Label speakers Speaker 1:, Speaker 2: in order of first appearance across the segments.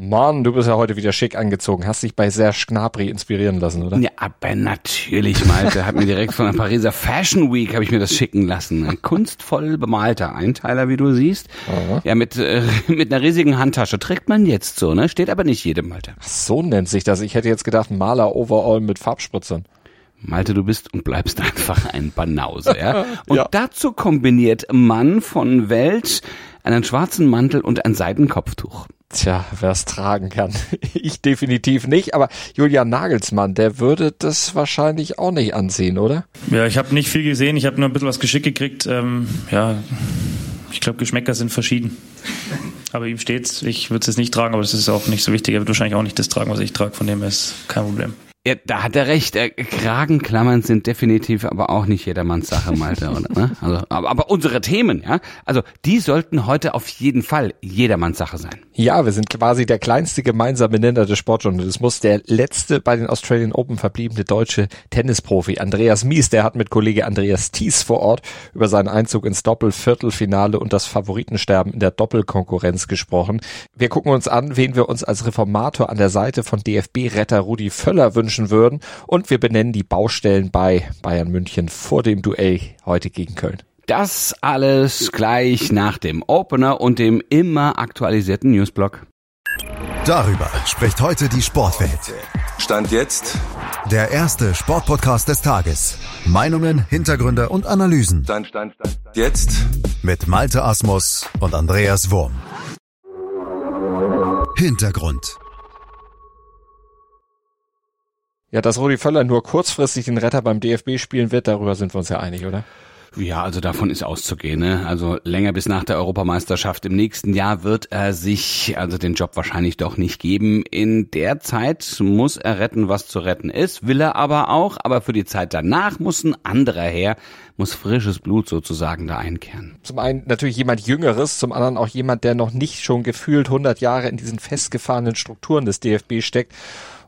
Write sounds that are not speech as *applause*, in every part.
Speaker 1: Mann, du bist ja heute wieder schick angezogen. Hast dich bei Serge Gnabry inspirieren lassen, oder?
Speaker 2: Ja, aber natürlich, Malte. hat mir direkt von der Pariser Fashion Week habe ich mir das schicken lassen. Ein kunstvoll bemalter Einteiler, wie du siehst. Aha. Ja, mit, äh, mit einer riesigen Handtasche. Trägt man jetzt so, ne? Steht aber nicht jedem, Malte.
Speaker 1: Ach, so nennt sich das. Ich hätte jetzt gedacht, Maler-Overall mit Farbspritzern.
Speaker 2: Malte, du bist und bleibst einfach ein Banause, ja? *laughs* Und ja. dazu kombiniert Mann von Welt einen schwarzen Mantel und ein Seidenkopftuch.
Speaker 1: Tja, wer es tragen kann. *laughs* Ich definitiv nicht, aber Julian Nagelsmann, der würde das wahrscheinlich auch nicht ansehen, oder?
Speaker 3: Ja, ich habe nicht viel gesehen, ich habe nur ein bisschen was geschickt gekriegt. Ähm, ja, ich glaube, Geschmäcker sind verschieden. Aber ihm steht's. Ich würde es jetzt nicht tragen, aber das ist auch nicht so wichtig. Er wird wahrscheinlich auch nicht das tragen, was ich trage, von dem ist kein Problem.
Speaker 2: Ja, da hat er recht. Äh, Kragenklammern sind definitiv aber auch nicht jedermanns Sache, Malte, oder? Ne? Also, aber, aber unsere Themen, ja, also die sollten heute auf jeden Fall jedermanns Sache sein.
Speaker 1: Ja, wir sind quasi der kleinste gemeinsame Nenner des Sportjournalismus. Der letzte bei den Australian Open verbliebene deutsche Tennisprofi Andreas Mies, der hat mit Kollege Andreas Thies vor Ort über seinen Einzug ins Doppelviertelfinale und das Favoritensterben in der Doppelkonkurrenz gesprochen. Wir gucken uns an, wen wir uns als Reformator an der Seite von DFB-Retter Rudi Völler wünschen wünschen würden. Und wir benennen die Baustellen bei Bayern München vor dem Duell heute gegen Köln.
Speaker 2: Das alles gleich nach dem Opener und dem immer aktualisierten Newsblock.
Speaker 4: Darüber spricht heute die Sportwelt.
Speaker 5: Stand jetzt.
Speaker 4: Der erste Sportpodcast des Tages. Meinungen, Hintergründe und Analysen.
Speaker 5: Stand, stand, stand. Jetzt.
Speaker 4: Mit Malte Asmus und Andreas Wurm. Hintergrund.
Speaker 1: Ja, dass Rudi Völler nur kurzfristig den Retter beim DFB spielen wird, darüber sind wir uns ja einig, oder?
Speaker 2: Ja, also davon ist auszugehen. Ne? Also länger bis nach der Europameisterschaft im nächsten Jahr wird er sich also den Job wahrscheinlich doch nicht geben. In der Zeit muss er retten, was zu retten ist, will er aber auch. Aber für die Zeit danach muss ein anderer her, muss frisches Blut sozusagen da einkehren.
Speaker 1: Zum einen natürlich jemand Jüngeres, zum anderen auch jemand, der noch nicht schon gefühlt 100 Jahre in diesen festgefahrenen Strukturen des DFB steckt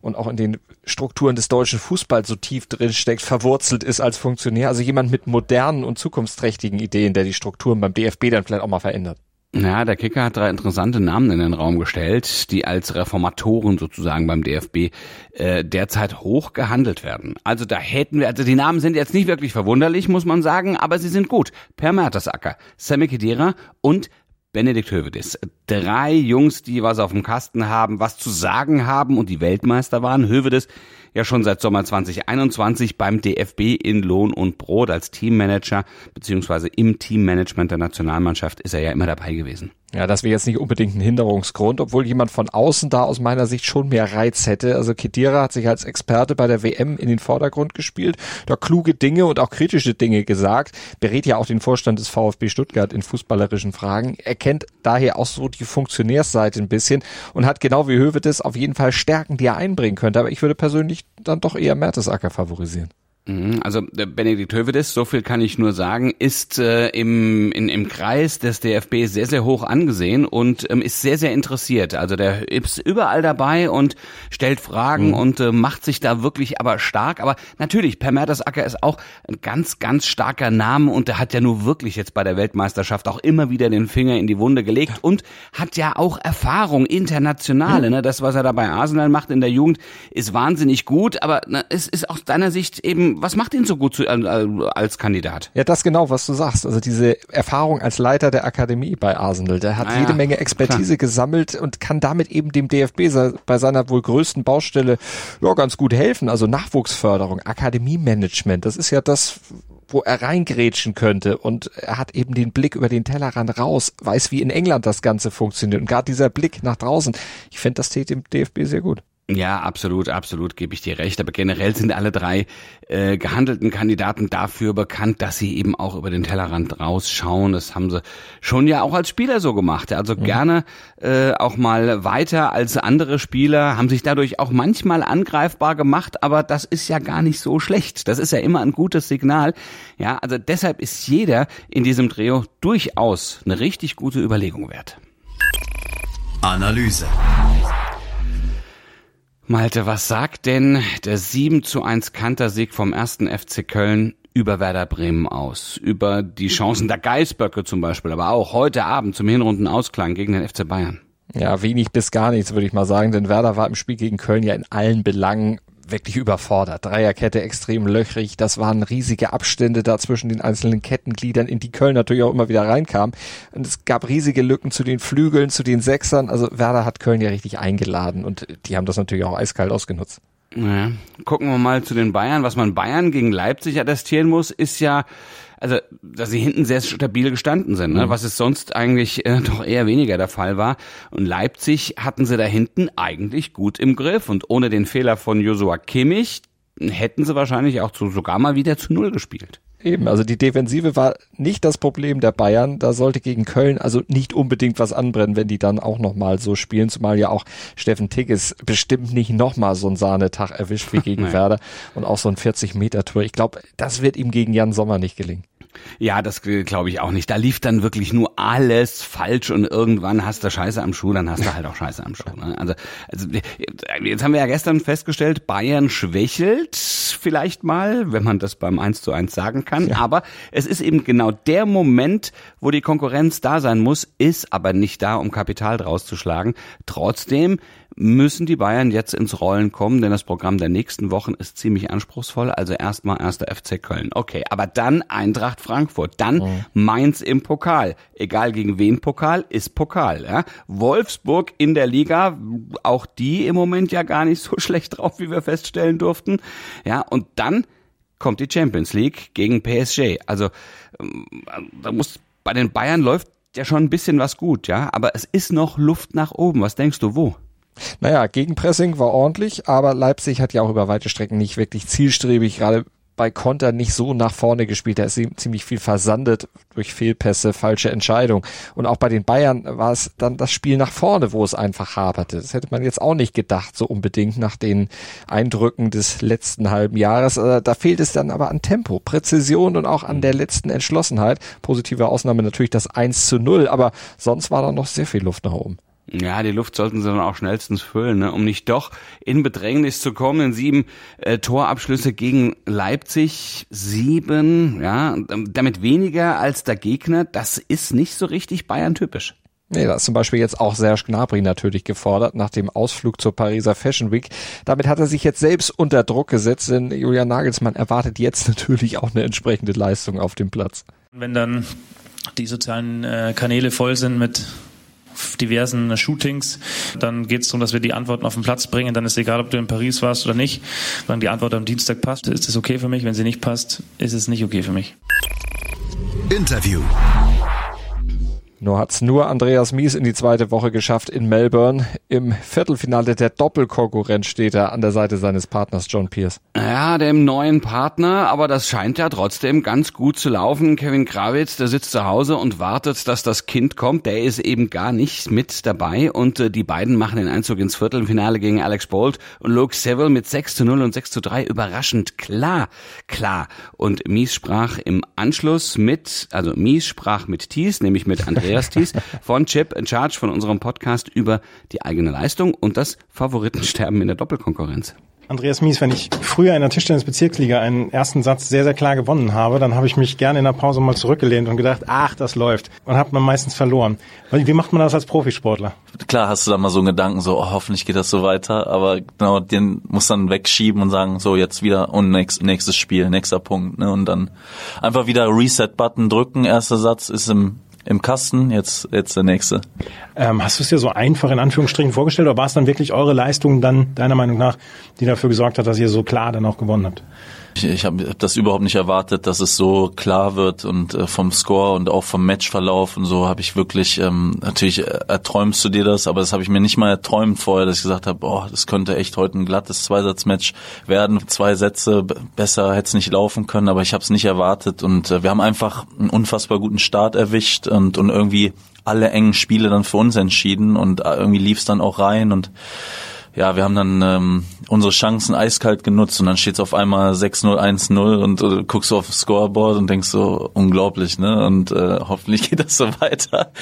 Speaker 1: und auch in den Strukturen des deutschen Fußballs so tief drin steckt, verwurzelt ist als Funktionär. Also jemand mit modernen und zukunftsträchtigen Ideen, der die Strukturen beim DFB dann vielleicht auch mal verändert.
Speaker 2: Ja, der Kicker hat drei interessante Namen in den Raum gestellt, die als Reformatoren sozusagen beim DFB äh, derzeit hoch gehandelt werden. Also da hätten wir, also die Namen sind jetzt nicht wirklich verwunderlich, muss man sagen, aber sie sind gut. Per Mertesacker, Sammy Kedira und Benedikt Hövedes. Drei Jungs, die was auf dem Kasten haben, was zu sagen haben und die Weltmeister waren. Hövedes ja schon seit Sommer 2021 beim DFB in Lohn und Brot als Teammanager beziehungsweise im Teammanagement der Nationalmannschaft ist er ja immer dabei gewesen.
Speaker 1: Ja, das wäre jetzt nicht unbedingt ein Hinderungsgrund, obwohl jemand von außen da aus meiner Sicht schon mehr Reiz hätte. Also Kedira hat sich als Experte bei der WM in den Vordergrund gespielt, da kluge Dinge und auch kritische Dinge gesagt, berät ja auch den Vorstand des VfB Stuttgart in fußballerischen Fragen. Er kennt daher auch so die Funktionärsseite ein bisschen und hat genau wie Hövedes auf jeden Fall Stärken, die er einbringen könnte. Aber ich würde persönlich dann doch eher Mertesacker favorisieren.
Speaker 2: Mhm, also Benedikt Hövedes, so viel kann ich nur sagen, ist äh, im, in, im Kreis des DFB sehr, sehr hoch angesehen und ähm, ist sehr, sehr interessiert. Also der ist überall dabei und stellt Fragen mhm. und äh, macht sich da wirklich aber stark. Aber natürlich, Per Mertesacker ist auch ein ganz, ganz starker Name und der hat ja nur wirklich jetzt bei der Weltmeisterschaft auch immer wieder den Finger in die Wunde gelegt und hat ja auch Erfahrung internationale. Mhm. Ne? Das, was er da bei Arsenal macht in der Jugend, ist wahnsinnig gut, aber ne, es ist aus deiner Sicht eben was macht ihn so gut zu, äh, als Kandidat?
Speaker 1: Ja, das genau, was du sagst. Also diese Erfahrung als Leiter der Akademie bei Arsenal, der hat ah, jede Menge Expertise klar. gesammelt und kann damit eben dem DFB bei seiner wohl größten Baustelle ja, ganz gut helfen. Also Nachwuchsförderung, Akademiemanagement, das ist ja das, wo er reingrätschen könnte und er hat eben den Blick über den Tellerrand raus, weiß, wie in England das Ganze funktioniert und gerade dieser Blick nach draußen, ich finde, das täte dem DFB sehr gut.
Speaker 2: Ja, absolut, absolut, gebe ich dir recht. Aber generell sind alle drei äh, gehandelten Kandidaten dafür bekannt, dass sie eben auch über den Tellerrand rausschauen. Das haben sie schon ja auch als Spieler so gemacht. Also mhm. gerne äh, auch mal weiter als andere Spieler, haben sich dadurch auch manchmal angreifbar gemacht, aber das ist ja gar nicht so schlecht. Das ist ja immer ein gutes Signal. Ja, also deshalb ist jeder in diesem Trio durchaus eine richtig gute Überlegung wert.
Speaker 4: Analyse.
Speaker 2: Malte, was sagt denn der 7 zu 1 Kantersieg vom ersten FC Köln über Werder Bremen aus? Über die Chancen der Geißböcke zum Beispiel, aber auch heute Abend zum Hinrundenausklang gegen den FC Bayern?
Speaker 1: Ja, wenig bis gar nichts, würde ich mal sagen, denn Werder war im Spiel gegen Köln ja in allen Belangen wirklich überfordert. Dreierkette extrem löchrig. Das waren riesige Abstände da zwischen den einzelnen Kettengliedern, in die Köln natürlich auch immer wieder reinkam. Und es gab riesige Lücken zu den Flügeln, zu den Sechsern. Also Werder hat Köln ja richtig eingeladen und die haben das natürlich auch eiskalt ausgenutzt.
Speaker 2: Naja. Gucken wir mal zu den Bayern. Was man Bayern gegen Leipzig attestieren muss, ist ja, also dass sie hinten sehr stabil gestanden sind, ne? Mhm. was es sonst eigentlich äh, *laughs* doch eher weniger der Fall war. Und Leipzig hatten sie da hinten eigentlich gut im Griff. Und ohne den Fehler von Joshua Kimmich hätten sie wahrscheinlich auch zu, sogar mal wieder zu Null gespielt.
Speaker 1: Eben, also die Defensive war nicht das Problem der Bayern. Da sollte gegen Köln also nicht unbedingt was anbrennen, wenn die dann auch nochmal so spielen. Zumal ja auch Steffen Tigges bestimmt nicht nochmal so einen Sahnetag erwischt wie gegen *laughs* Werder und auch so ein 40-Meter-Tour. Ich glaube, das wird ihm gegen Jan Sommer nicht gelingen.
Speaker 2: Ja, das glaube ich auch nicht. Da lief dann wirklich nur alles falsch und irgendwann hast du Scheiße am Schuh, dann hast du halt auch Scheiße am Schuh. Ne? Also, also jetzt haben wir ja gestern festgestellt, Bayern schwächelt vielleicht mal, wenn man das beim 1 zu 1 sagen kann. Ja. Aber es ist eben genau der Moment, wo die Konkurrenz da sein muss, ist aber nicht da, um Kapital draus zu schlagen. Trotzdem müssen die Bayern jetzt ins Rollen kommen, denn das Programm der nächsten Wochen ist ziemlich anspruchsvoll. Also erstmal erster FC Köln. Okay, aber dann Eintracht Frankfurt, dann mhm. Mainz im Pokal. Egal gegen wen Pokal, ist Pokal. Ja? Wolfsburg in der Liga, auch die im Moment ja gar nicht so *laughs* schlecht drauf, wie wir feststellen durften. Ja, und dann kommt die Champions League gegen PSG. Also ähm, da muss bei den Bayern läuft ja schon ein bisschen was gut, ja, aber es ist noch Luft nach oben. Was denkst du, wo?
Speaker 1: Naja, Gegenpressing war ordentlich, aber Leipzig hat ja auch über weite Strecken nicht wirklich zielstrebig, gerade bei Konter nicht so nach vorne gespielt. Da ist ziemlich viel versandet durch Fehlpässe, falsche Entscheidung. Und auch bei den Bayern war es dann das Spiel nach vorne, wo es einfach haperte. Das hätte man jetzt auch nicht gedacht, so unbedingt nach den Eindrücken des letzten halben Jahres. Äh, da fehlt es dann aber an Tempo, Präzision und auch an der letzten Entschlossenheit. Positive Ausnahme natürlich das 1 zu 0, aber sonst war da noch sehr viel Luft nach oben.
Speaker 2: Ja, die Luft sollten sie dann auch schnellstens füllen, ne? um nicht doch in Bedrängnis zu kommen. In sieben äh, Torabschlüsse gegen Leipzig, sieben, ja, damit weniger als der Gegner. Das ist nicht so richtig Bayern-typisch.
Speaker 1: Nee, da ist zum Beispiel jetzt auch Serge Gnabry natürlich gefordert nach dem Ausflug zur Pariser Fashion Week. Damit hat er sich jetzt selbst unter Druck gesetzt, denn Julian Nagelsmann erwartet jetzt *laughs* natürlich auch eine entsprechende Leistung auf dem Platz.
Speaker 3: Wenn dann die sozialen äh, Kanäle voll sind mit diversen Shootings. Dann geht es darum, dass wir die Antworten auf den Platz bringen. Dann ist egal, ob du in Paris warst oder nicht. Wenn die Antwort am Dienstag passt, ist es okay für mich. Wenn sie nicht passt, ist es nicht okay für mich.
Speaker 4: Interview.
Speaker 1: Nur hat's nur Andreas Mies in die zweite Woche geschafft in Melbourne. Im Viertelfinale der Doppelkonkurrenz steht er an der Seite seines Partners John Pierce.
Speaker 2: Ja, dem neuen Partner, aber das scheint ja trotzdem ganz gut zu laufen. Kevin Krawitz, der sitzt zu Hause und wartet, dass das Kind kommt. Der ist eben gar nicht mit dabei und äh, die beiden machen den Einzug ins Viertelfinale gegen Alex Bolt und Luke Seville mit 6 zu 0 und 6 zu 3 überraschend klar, klar. Und Mies sprach im Anschluss mit, also Mies sprach mit Thies, nämlich mit Andreas Andreas von Chip in Charge von unserem Podcast über die eigene Leistung und das Favoritensterben in der Doppelkonkurrenz.
Speaker 6: Andreas Mies, wenn ich früher in der Tischtennis-Bezirksliga einen ersten Satz sehr, sehr klar gewonnen habe, dann habe ich mich gerne in der Pause mal zurückgelehnt und gedacht, ach, das läuft. Und habe man meistens verloren. Wie macht man das als Profisportler?
Speaker 7: Klar hast du da mal so einen Gedanken, so oh, hoffentlich geht das so weiter, aber genau, den muss dann wegschieben und sagen, so jetzt wieder und nächst, nächstes Spiel, nächster Punkt. Ne? Und dann einfach wieder Reset-Button drücken, erster Satz ist im im Kasten, jetzt, jetzt der nächste.
Speaker 6: Ähm, hast du es dir so einfach in Anführungsstrichen vorgestellt oder war es dann wirklich eure Leistung dann deiner Meinung nach, die dafür gesorgt hat, dass ihr so klar dann auch gewonnen habt?
Speaker 7: Ich, ich habe hab das überhaupt nicht erwartet, dass es so klar wird und äh, vom Score und auch vom Matchverlauf und so habe ich wirklich, ähm, natürlich erträumst du dir das, aber das habe ich mir nicht mal erträumt vorher, dass ich gesagt habe, oh, das könnte echt heute ein glattes Zweisatzmatch werden. Zwei Sätze, besser hätte es nicht laufen können, aber ich habe es nicht erwartet und äh, wir haben einfach einen unfassbar guten Start erwischt und, und irgendwie alle engen Spiele dann für uns entschieden und äh, irgendwie lief es dann auch rein und ja, wir haben dann ähm, unsere Chancen eiskalt genutzt und dann steht es auf einmal 6-0, 1-0 und äh, guckst du auf das Scoreboard und denkst so, unglaublich, ne? Und äh, hoffentlich *laughs* geht das so weiter.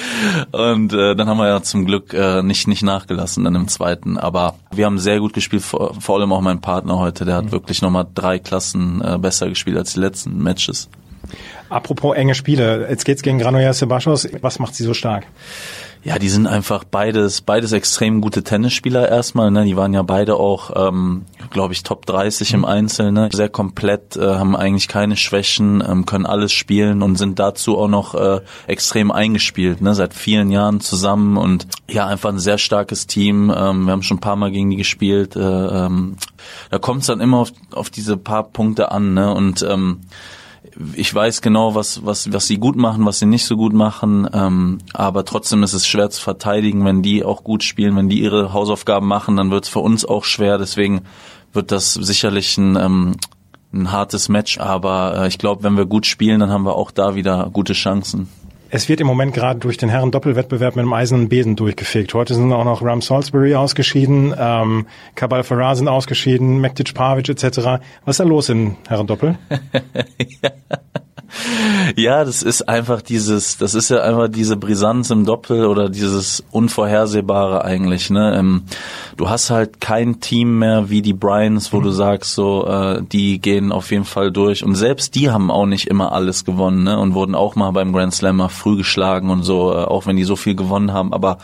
Speaker 7: Und äh, dann haben wir ja zum Glück äh, nicht, nicht nachgelassen dann im zweiten. Aber wir haben sehr gut gespielt, vor, vor allem auch mein Partner heute, der hat mhm. wirklich nochmal drei Klassen äh, besser gespielt als die letzten Matches.
Speaker 6: Apropos enge Spiele, jetzt geht's gegen Granollers Sebastos. Was macht sie so stark?
Speaker 7: Ja, die sind einfach beides, beides extrem gute Tennisspieler erstmal. Ne? Die waren ja beide auch, ähm, glaube ich, Top 30 im Einzel. Ne? Sehr komplett, äh, haben eigentlich keine Schwächen, ähm, können alles spielen und sind dazu auch noch äh, extrem eingespielt. Ne? Seit vielen Jahren zusammen und ja, einfach ein sehr starkes Team. Ähm, wir haben schon ein paar Mal gegen die gespielt. Äh, ähm, da kommt es dann immer auf, auf diese paar Punkte an. Ne? Und ähm, ich weiß genau, was, was, was sie gut machen, was sie nicht so gut machen, ähm, aber trotzdem ist es schwer zu verteidigen, wenn die auch gut spielen, wenn die ihre Hausaufgaben machen, dann wird es für uns auch schwer, deswegen wird das sicherlich ein, ähm, ein hartes Match, aber äh, ich glaube, wenn wir gut spielen, dann haben wir auch da wieder gute Chancen.
Speaker 6: Es wird im Moment gerade durch den Herren-Doppelwettbewerb mit einem eisernen Besen durchgefegt. Heute sind auch noch Ram Salisbury ausgeschieden, ähm, Kabal Farah sind ausgeschieden, Mektic Pavic etc. Was ist da los in Herren-Doppel? *laughs* *laughs*
Speaker 7: ja. Ja, das ist einfach dieses, das ist ja einfach diese Brisanz im Doppel oder dieses Unvorhersehbare eigentlich. Ne? Ähm, du hast halt kein Team mehr wie die Bryans, wo mhm. du sagst, so äh, die gehen auf jeden Fall durch. Und selbst die haben auch nicht immer alles gewonnen ne? und wurden auch mal beim Grand Slammer früh geschlagen und so, äh, auch wenn die so viel gewonnen haben. Aber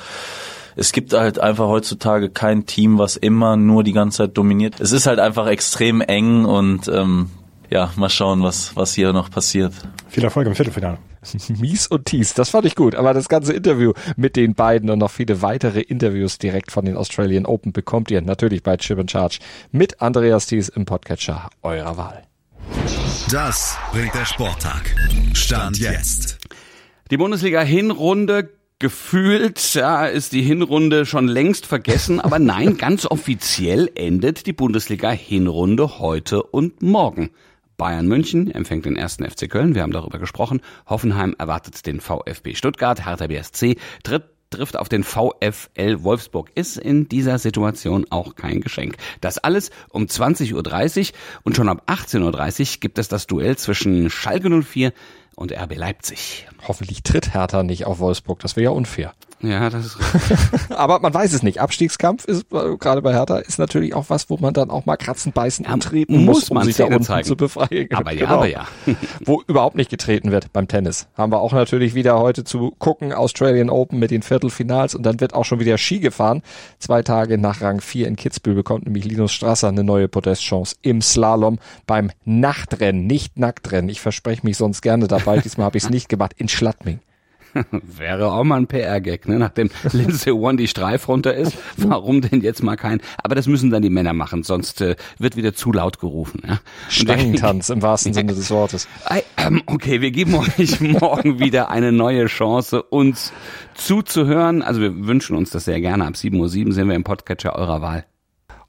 Speaker 7: es gibt halt einfach heutzutage kein Team, was immer nur die ganze Zeit dominiert. Es ist halt einfach extrem eng und ähm, ja, mal schauen, was, was hier noch passiert.
Speaker 6: Viel Erfolg im Viertelfinale. *laughs*
Speaker 1: Mies und Tees, das fand ich gut. Aber das ganze Interview mit den beiden und noch viele weitere Interviews direkt von den Australian Open bekommt ihr natürlich bei Chip and Charge mit Andreas Thies im Podcatcher eurer Wahl.
Speaker 4: Das bringt der Sporttag. Stand jetzt.
Speaker 2: Die Bundesliga-Hinrunde gefühlt ja, ist die Hinrunde schon längst vergessen, aber nein, *laughs* ganz offiziell endet die Bundesliga-Hinrunde heute und morgen. Bayern München empfängt den ersten FC Köln, wir haben darüber gesprochen. Hoffenheim erwartet den VfB Stuttgart, Hertha BSC tritt trifft auf den VfL Wolfsburg. Ist in dieser Situation auch kein Geschenk. Das alles um 20.30 Uhr und schon ab 18.30 Uhr gibt es das Duell zwischen Schalke 04 und RB Leipzig.
Speaker 1: Hoffentlich tritt Hertha nicht auf Wolfsburg, das wäre ja unfair.
Speaker 2: Ja, das ist *laughs*
Speaker 1: Aber man weiß es nicht. Abstiegskampf ist äh, gerade bei Hertha ist natürlich auch was, wo man dann auch mal kratzen, beißen und treten muss, um sich da unten zeigen. zu befreien.
Speaker 2: Aber ja, genau. aber ja. *laughs*
Speaker 1: wo überhaupt nicht getreten wird beim Tennis. Haben wir auch natürlich wieder heute zu gucken, Australian Open mit den Viertelfinals und dann wird auch schon wieder Ski gefahren. Zwei Tage nach Rang 4 in Kitzbühel bekommt nämlich Linus Strasser eine neue Podestchance im Slalom beim Nachtrennen, nicht Nacktrennen. Ich verspreche mich sonst gerne dabei. Diesmal habe ich es nicht gemacht. In Schlattming. *laughs*
Speaker 2: Wäre auch mal ein PR-Gag, ne? Nachdem Lindsay One die Streif runter ist, warum denn jetzt mal kein? Aber das müssen dann die Männer machen, sonst äh, wird wieder zu laut gerufen. Ja?
Speaker 1: Stangentanz im wahrsten Sinne des Wortes.
Speaker 2: Ähm, okay, wir geben euch *laughs* morgen wieder eine neue Chance, uns zuzuhören. Also wir wünschen uns das sehr gerne. Ab 7.07 Uhr sind wir im Podcatcher eurer Wahl.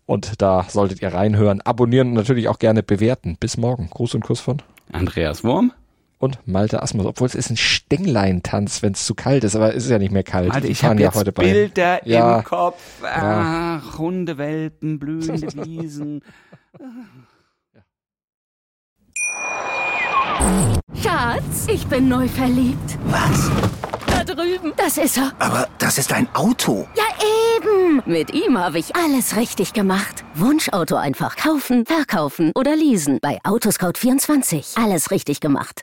Speaker 1: Und da solltet ihr reinhören, abonnieren und natürlich auch gerne bewerten. Bis morgen. Gruß und Kuss von
Speaker 2: Andreas Wurm
Speaker 1: und Malte Asmus, obwohl es ist ein Stänglein-Tanz, wenn es zu kalt ist, aber es ist ja nicht mehr kalt.
Speaker 2: Malte, ich habe ja jetzt heute Bilder bei. Ja. im Kopf. Ach, ja. Hundewelpen, blühende Wiesen. *laughs*
Speaker 8: Schatz, ich bin neu verliebt.
Speaker 9: Was?
Speaker 8: Da drüben. Das ist er.
Speaker 9: Aber das ist ein Auto.
Speaker 8: Ja, eben. Mit ihm habe ich alles richtig gemacht. Wunschauto einfach kaufen, verkaufen oder leasen. Bei Autoscout24. Alles richtig gemacht.